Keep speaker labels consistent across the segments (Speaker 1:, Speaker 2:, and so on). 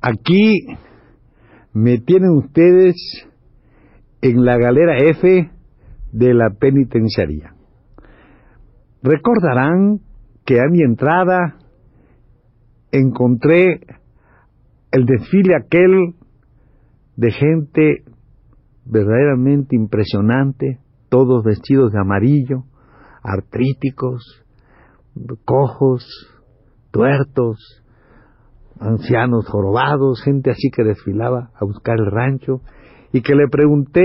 Speaker 1: Aquí me tienen ustedes en la galera F de la penitenciaría. Recordarán que a mi entrada encontré el desfile aquel de gente verdaderamente impresionante, todos vestidos de amarillo, artríticos, cojos, tuertos, ancianos jorobados, gente así que desfilaba a buscar el rancho y que le pregunté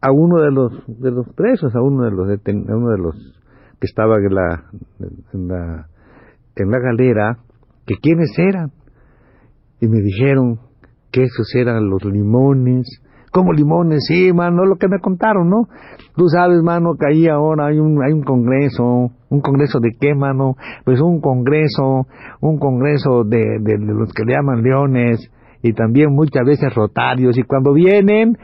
Speaker 1: a uno de los de los presos, a uno de los a uno de los que estaba en la en la en la galera, que quiénes eran. Y me dijeron que esos eran los limones. ¿Cómo limones? Sí, mano, lo que me contaron, ¿no? Tú sabes, mano, que ahí ahora hay un, hay un congreso. ¿Un congreso de qué, mano? Pues un congreso, un congreso de, de, los que le llaman leones y también muchas veces rotarios. Y cuando vienen,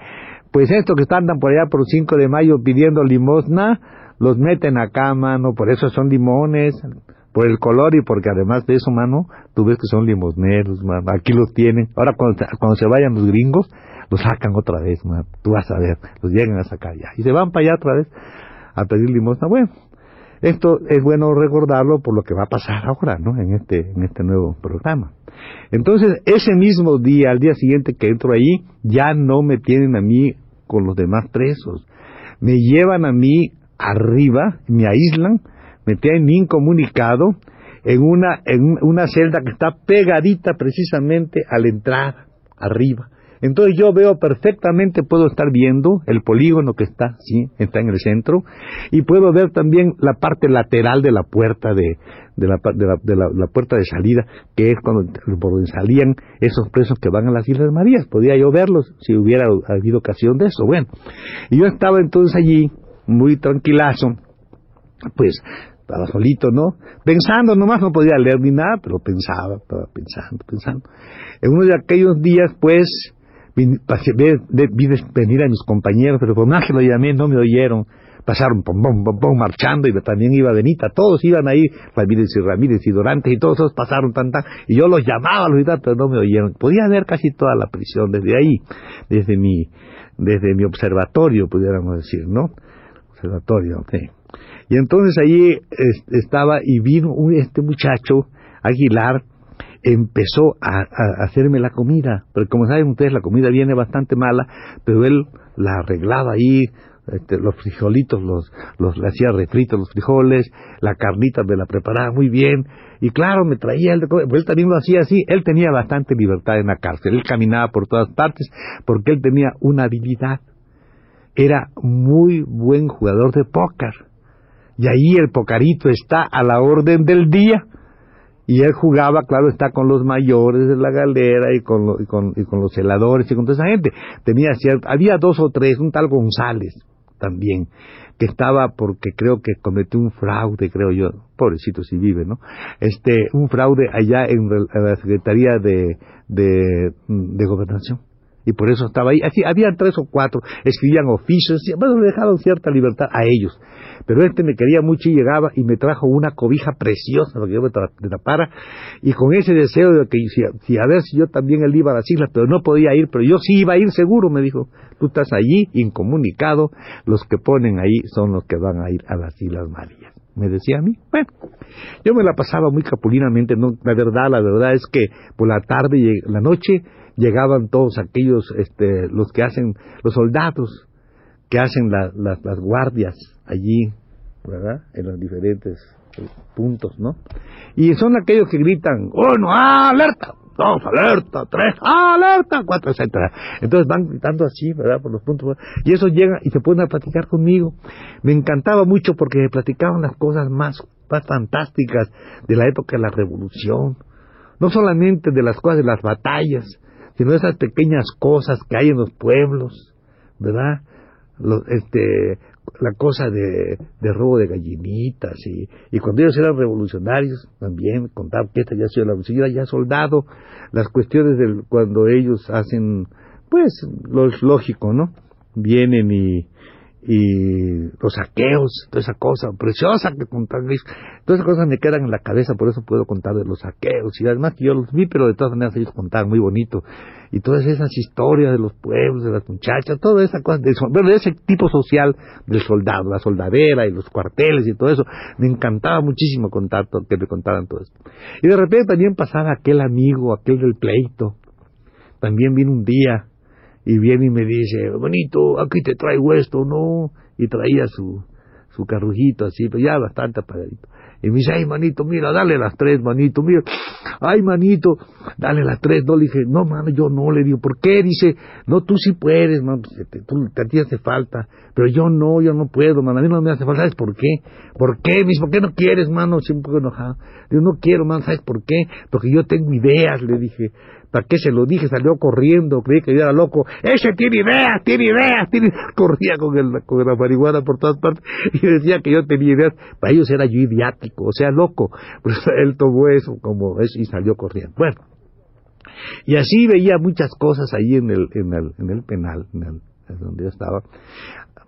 Speaker 1: pues estos que están por allá por el 5 de mayo pidiendo limosna, los meten acá, mano, por eso son limones por el color y porque además de eso, mano, tú ves que son limosneros, mano, aquí los tienen. Ahora cuando, cuando se vayan los gringos, los sacan otra vez, mano, tú vas a ver, los llegan a sacar ya. Y se van para allá otra vez a pedir limosna. Bueno, esto es bueno recordarlo por lo que va a pasar ahora, ¿no? En este, en este nuevo programa. Entonces, ese mismo día, al día siguiente que entro ahí, ya no me tienen a mí con los demás presos. Me llevan a mí arriba, me aíslan, me tienen incomunicado en una, en una celda que está pegadita precisamente a la entrada, arriba. Entonces yo veo perfectamente, puedo estar viendo el polígono que está, sí, está en el centro, y puedo ver también la parte lateral de la puerta de, de, la, de, de la, puerta de salida, que es cuando por donde salían esos presos que van a las Islas Marías. Podía yo verlos si hubiera habido ocasión de eso. Bueno, y yo estaba entonces allí, muy tranquilazo, pues estaba solito, ¿no? Pensando, nomás no podía leer ni nada, pero pensaba, estaba pensando, pensando. En uno de aquellos días, pues, vi, vi venir a mis compañeros, pero por más que lo llamé, no me oyeron. Pasaron pom, pom, pom, pom, marchando y también iba Benita, todos iban ahí, Ramírez y Ramírez y Dorantes y todos esos pasaron tan tan, y yo los llamaba, los gritaba, pero no me oyeron. Podía ver casi toda la prisión desde ahí, desde mi, desde mi observatorio, pudiéramos decir, ¿no? Observatorio, sí. Y entonces allí estaba y vino este muchacho, Aguilar, empezó a, hacerme la comida. Pero como saben ustedes, la comida viene bastante mala, pero él la arreglaba ahí, este, los frijolitos, los, los le hacía refritos los frijoles, la carnita me la preparaba muy bien, y claro, me traía él, él también lo hacía así, él tenía bastante libertad en la cárcel, él caminaba por todas partes porque él tenía una habilidad, era muy buen jugador de póker y ahí el pocarito está a la orden del día. Y él jugaba, claro, está con los mayores de la galera y con, y con, y con los celadores y con toda esa gente. Tenía cierto, había dos o tres, un tal González también, que estaba porque creo que cometió un fraude, creo yo, pobrecito si vive, ¿no? Este, un fraude allá en, en la Secretaría de, de, de Gobernación y por eso estaba ahí. Así, había tres o cuatro, escribían oficios, bueno, le dejaron cierta libertad a ellos. Pero este me quería mucho y llegaba y me trajo una cobija preciosa para que yo me tapara, y con ese deseo de que si, a ver si yo también él iba a las islas, pero no podía ir, pero yo sí iba a ir seguro, me dijo, tú estás allí, incomunicado, los que ponen ahí son los que van a ir a las Islas Marías me decía a mí. Bueno, yo me la pasaba muy capulinamente, no, la verdad, la verdad es que por la tarde y la noche llegaban todos aquellos, este, los que hacen, los soldados que hacen la, la, las guardias allí, ¿verdad? En los diferentes puntos, ¿no? Y son aquellos que gritan, ¡oh, no, ah, alerta! dos, alerta, tres, alerta, cuatro, etcétera. Entonces van gritando así, ¿verdad? Por los puntos. Y eso llega y se ponen a platicar conmigo. Me encantaba mucho porque me platicaban las cosas más, más fantásticas de la época de la revolución. No solamente de las cosas de las batallas, sino de esas pequeñas cosas que hay en los pueblos, ¿verdad? Los, este, la cosa de, de robo de gallinitas y, y, cuando ellos eran revolucionarios también contaban que esta ya sido la revolución, ya soldado, las cuestiones del cuando ellos hacen, pues lo es lógico, ¿no? Vienen y, y los saqueos, toda esa cosa preciosa que contan, todas esas cosas me quedan en la cabeza, por eso puedo contar de los saqueos y además que yo los vi, pero de todas maneras ellos contaban muy bonito. Y todas esas historias de los pueblos, de las muchachas, toda esa cosa, de, de ese tipo social del soldado, la soldadera y los cuarteles y todo eso, me encantaba muchísimo contar que me contaran todo eso. Y de repente también pasaba aquel amigo, aquel del pleito, también vino un día y viene y me dice, bonito, aquí te traigo esto, ¿no? Y traía su, su carrujito así, pero ya bastante apagadito. Y me dice, ay, manito, mira, dale las tres, manito, mira. Ay, manito, dale las tres. No, le dije, no, mano, yo no. Le digo, ¿por qué? Dice, no, tú sí puedes, mano, pues, tú, a ti hace falta. Pero yo no, yo no puedo, mano, a mí no me hace falta. ¿Sabes por qué? ¿Por qué? Me dice, ¿por qué no quieres, mano? Siempre enojado. Yo no quiero, mano, ¿sabes por qué? Porque yo tengo ideas, le dije. ¿Para qué se lo dije? Salió corriendo, creí que yo era loco. Ese tiene ideas, tiene ideas, tiene... Corría con, el, con la marihuana por todas partes y decía que yo tenía ideas. Para ellos era yo idiático, o sea, loco. Pues él tomó eso como eso y salió corriendo. Bueno, y así veía muchas cosas ahí en el, en el, en el penal, en el, donde yo estaba.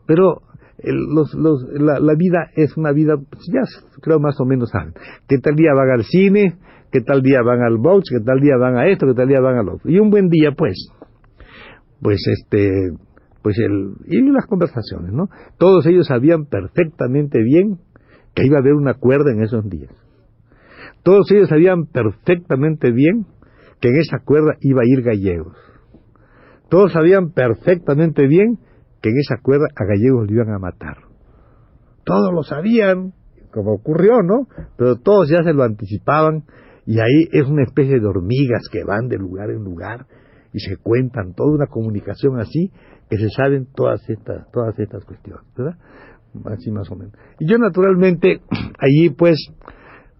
Speaker 1: Pero los, los, la, vida es una vida, pues ya creo más o menos saben. Que tal día van al cine, que tal día van al box, que tal día van a esto, que tal día van al otro. Y un buen día, pues, pues este, pues el, y las conversaciones, ¿no? Todos ellos sabían perfectamente bien que iba a haber una cuerda en esos días. Todos ellos sabían perfectamente bien que en esa cuerda iba a ir gallegos. Todos sabían perfectamente bien que en esa cuerda a gallegos le iban a matar. Todos lo sabían, como ocurrió, ¿no? Pero todos ya se lo anticipaban y ahí es una especie de hormigas que van de lugar en lugar y se cuentan toda una comunicación así que se saben todas estas todas estas cuestiones, ¿verdad? Así más o menos. Y yo naturalmente allí pues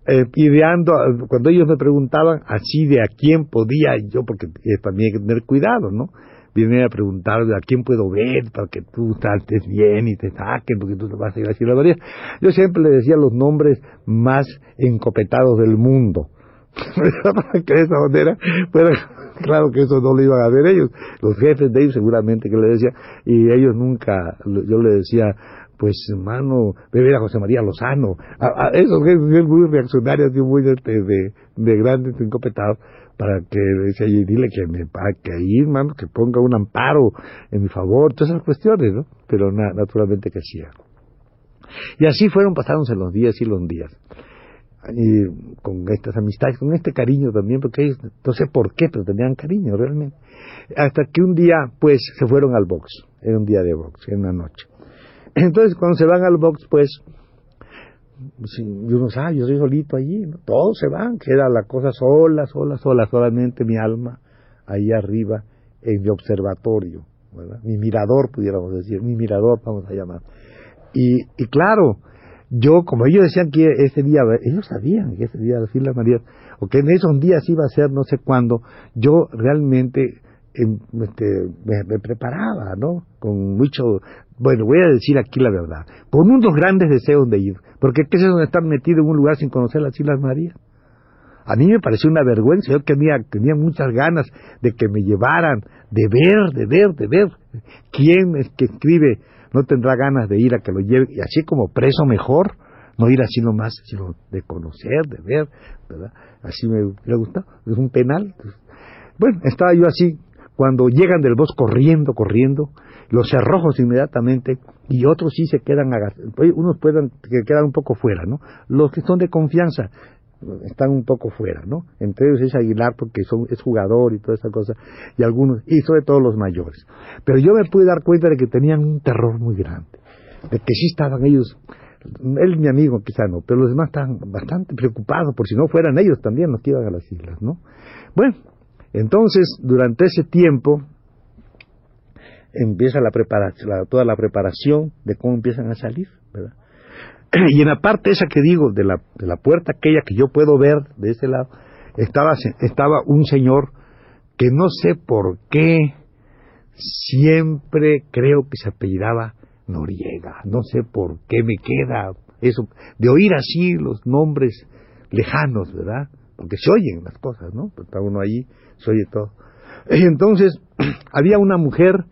Speaker 1: eh, ideando, cuando ellos me preguntaban así de a quién podía yo, porque también hay que tener cuidado, ¿no? Vienen a preguntar a quién puedo ver para que tú estés bien y te saquen, porque tú te vas a ir a la. Yo siempre le decía los nombres más encopetados del mundo que de esa manera claro que eso no lo iban a ver ellos, los jefes de ellos seguramente que le decía, y ellos nunca, yo le decía, pues hermano, beber a José María Lozano, a, esos jefes muy reaccionarios muy este, de, de grandes encopetados, para que decía, y dile que me que ahí, hermano, que ponga un amparo en mi favor, todas esas cuestiones, ¿no? Pero naturalmente que sí. Y así fueron pasándose los días y los días y con estas amistades, con este cariño también, porque ellos, no sé por qué, pero tenían cariño realmente. Hasta que un día, pues, se fueron al box, era un día de box, en una noche. Entonces, cuando se van al box, pues, y uno sabe, yo soy solito allí, ¿no? todos se van, queda la cosa sola, sola, sola, solamente mi alma ahí arriba en mi observatorio, ¿verdad? mi mirador, pudiéramos decir, mi mirador, vamos a llamar. Y, y claro, yo, como ellos decían que ese día, ellos sabían que ese día las Islas o que en esos días iba a ser no sé cuándo, yo realmente em, este, me, preparaba, ¿no? Con mucho, bueno, voy a decir aquí la verdad, con unos grandes deseos de ir, porque ¿qué es eso de estar metido en un lugar sin conocer las Islas Marías? A mí me pareció una vergüenza, yo tenía, tenía muchas ganas de que me llevaran, de ver, de ver, de ver quién es que escribe no tendrá ganas de ir a que lo lleve, y así como preso mejor, no ir así nomás, sino de conocer, de ver, ¿verdad? Así me, gusta, es un penal. Bueno, estaba yo así, cuando llegan del bosque corriendo, corriendo, los cerrojos inmediatamente, y otros sí se quedan, unos pueden, que quedan un poco fuera, ¿no? Los que son de confianza, están un poco fuera, ¿no? Entre ellos es Aguilar porque son, es jugador y toda esa cosa, y algunos, y sobre todo los mayores. Pero yo me pude dar cuenta de que tenían un terror muy grande, de que sí estaban ellos, él mi amigo quizá no, pero los demás estaban bastante preocupados por si no fueran ellos también los que iban a las islas, ¿no? Bueno, Entonces, durante ese tiempo, empieza la preparación, toda la preparación de cómo empiezan a salir, ¿verdad? Y en la parte esa que digo, de la, de la puerta aquella que yo puedo ver de ese lado, estaba, estaba un señor que no sé por qué siempre creo que se apellidaba Noriega, no sé por qué me queda eso, de oír así los nombres lejanos, ¿verdad? Porque se oyen las cosas, ¿no? Está uno allí, se oye todo. Entonces había una mujer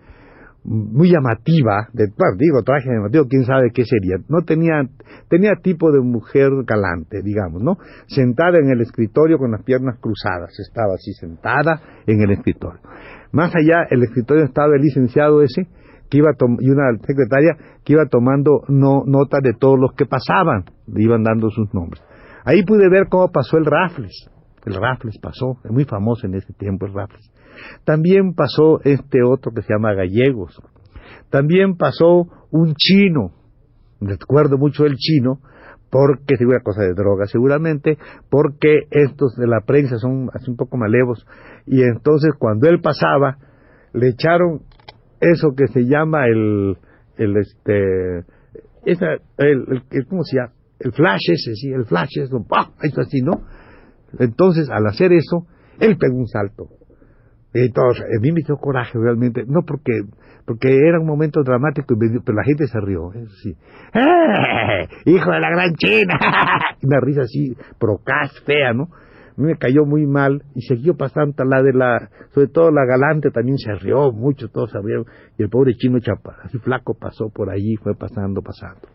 Speaker 1: muy llamativa, de, digo, traje llamativo, quién sabe qué sería. No tenía, tenía tipo de mujer galante, digamos, ¿no? Sentada en el escritorio con las piernas cruzadas, estaba así sentada en el escritorio. Más allá, el escritorio estaba el licenciado ese, que iba y una secretaria que iba tomando no, nota de todos los que pasaban, iban dando sus nombres. Ahí pude ver cómo pasó el Raffles. El Raffles pasó, es muy famoso en ese tiempo el Raffles. También pasó este otro que se llama Gallegos. También pasó un chino. Recuerdo mucho el chino, porque es una cosa de droga seguramente, porque estos de la prensa son así un poco malevos. Y entonces cuando él pasaba, le echaron eso que se llama el, el este, esa, el, el, ¿cómo se llama? El flash ese, sí, el flash, eso, ¡pah! eso así, ¿no? Entonces, al hacer eso, él pegó un salto. Todos, a mí me dio coraje realmente, no porque, porque era un momento dramático, pero la gente se rió, eso sí. ¡Eh! ¡Hijo de la gran China! Una risa así, procaz, fea, ¿no? A mí me cayó muy mal y siguió pasando la de la, sobre todo la galante también se rió mucho, todos se rieron, y el pobre chino chapa, así flaco pasó por allí, fue pasando, pasando.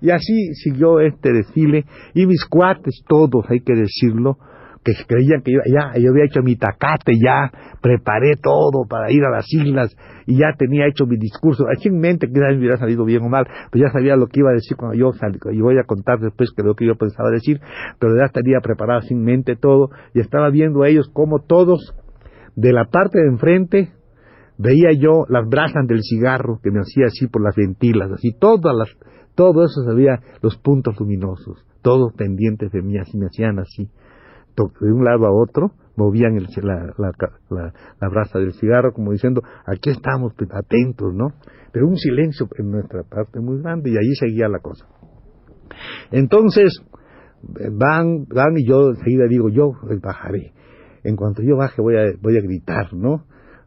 Speaker 1: Y así siguió este desfile, y mis cuates, todos, hay que decirlo, que creían que yo, ya, yo había hecho mi tacate, ya preparé todo para ir a las islas y ya tenía hecho mi discurso. Aquí en mente que me hubiera salido bien o mal, pues ya sabía lo que iba a decir cuando yo salí, y voy a contar después que lo que yo pensaba decir, pero ya tenía preparado sin mente todo y estaba viendo a ellos como todos de la parte de enfrente veía yo las brasas del cigarro que me hacía así por las ventilas, así todas las, todo eso sabía los puntos luminosos, todos pendientes de mí, así me hacían así de un lado a otro, movían la, la, brasa del cigarro como diciendo, aquí estamos pues, atentos, ¿no? Pero un silencio en nuestra parte muy grande y allí seguía la cosa. Entonces, van, van y yo enseguida digo, yo bajaré. En cuanto yo baje voy a, voy a gritar, ¿no?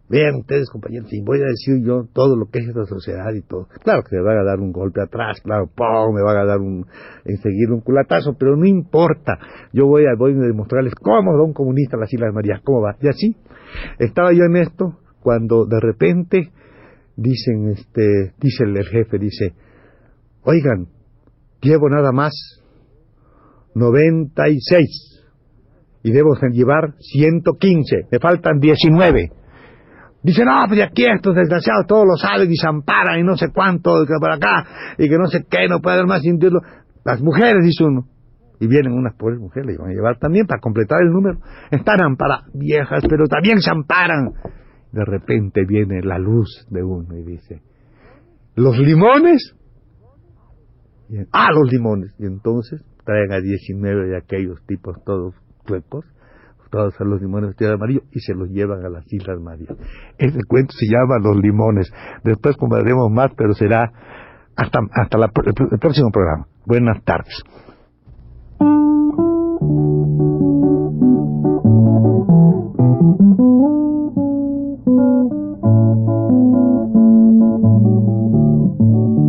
Speaker 1: Vean ustedes, compañeros, y voy a decir yo todo lo que es esta sociedad y todo. Claro que me van a dar un golpe atrás, claro, ¡pum! me van a dar un, enseguida un culatazo, pero no importa. Yo voy a, voy a demostrarles cómo da un comunista las Islas Marías, cómo va. Y así, estaba yo en esto, cuando de repente dicen, este, dice el jefe, dice, oigan, llevo nada más 96 y debo llevar 115, me faltan 19. Dice, no, pues aquí estos desgraciados todos lo saben y se amparan y no sé cuánto, que por acá, y que no sé qué, no puede haber más sintiendo. Las mujeres, dice uno. Y vienen unas pobres mujeres, le iban a llevar también para completar el número. Están amparadas, viejas, pero también se amparan. De repente viene la luz de uno y dice, ¿los limones? ah, los limones. Y entonces traen a 19 de aquellos tipos todos huecos todos a los limones de amarillo y se los llevan a las Islas Marías. Ese cuento se llama Los Limones. Después conversaremos más, pero será hasta, hasta el próximo programa. Buenas tardes.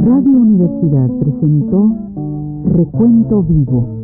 Speaker 2: Radio Universidad presentó Recuento Vivo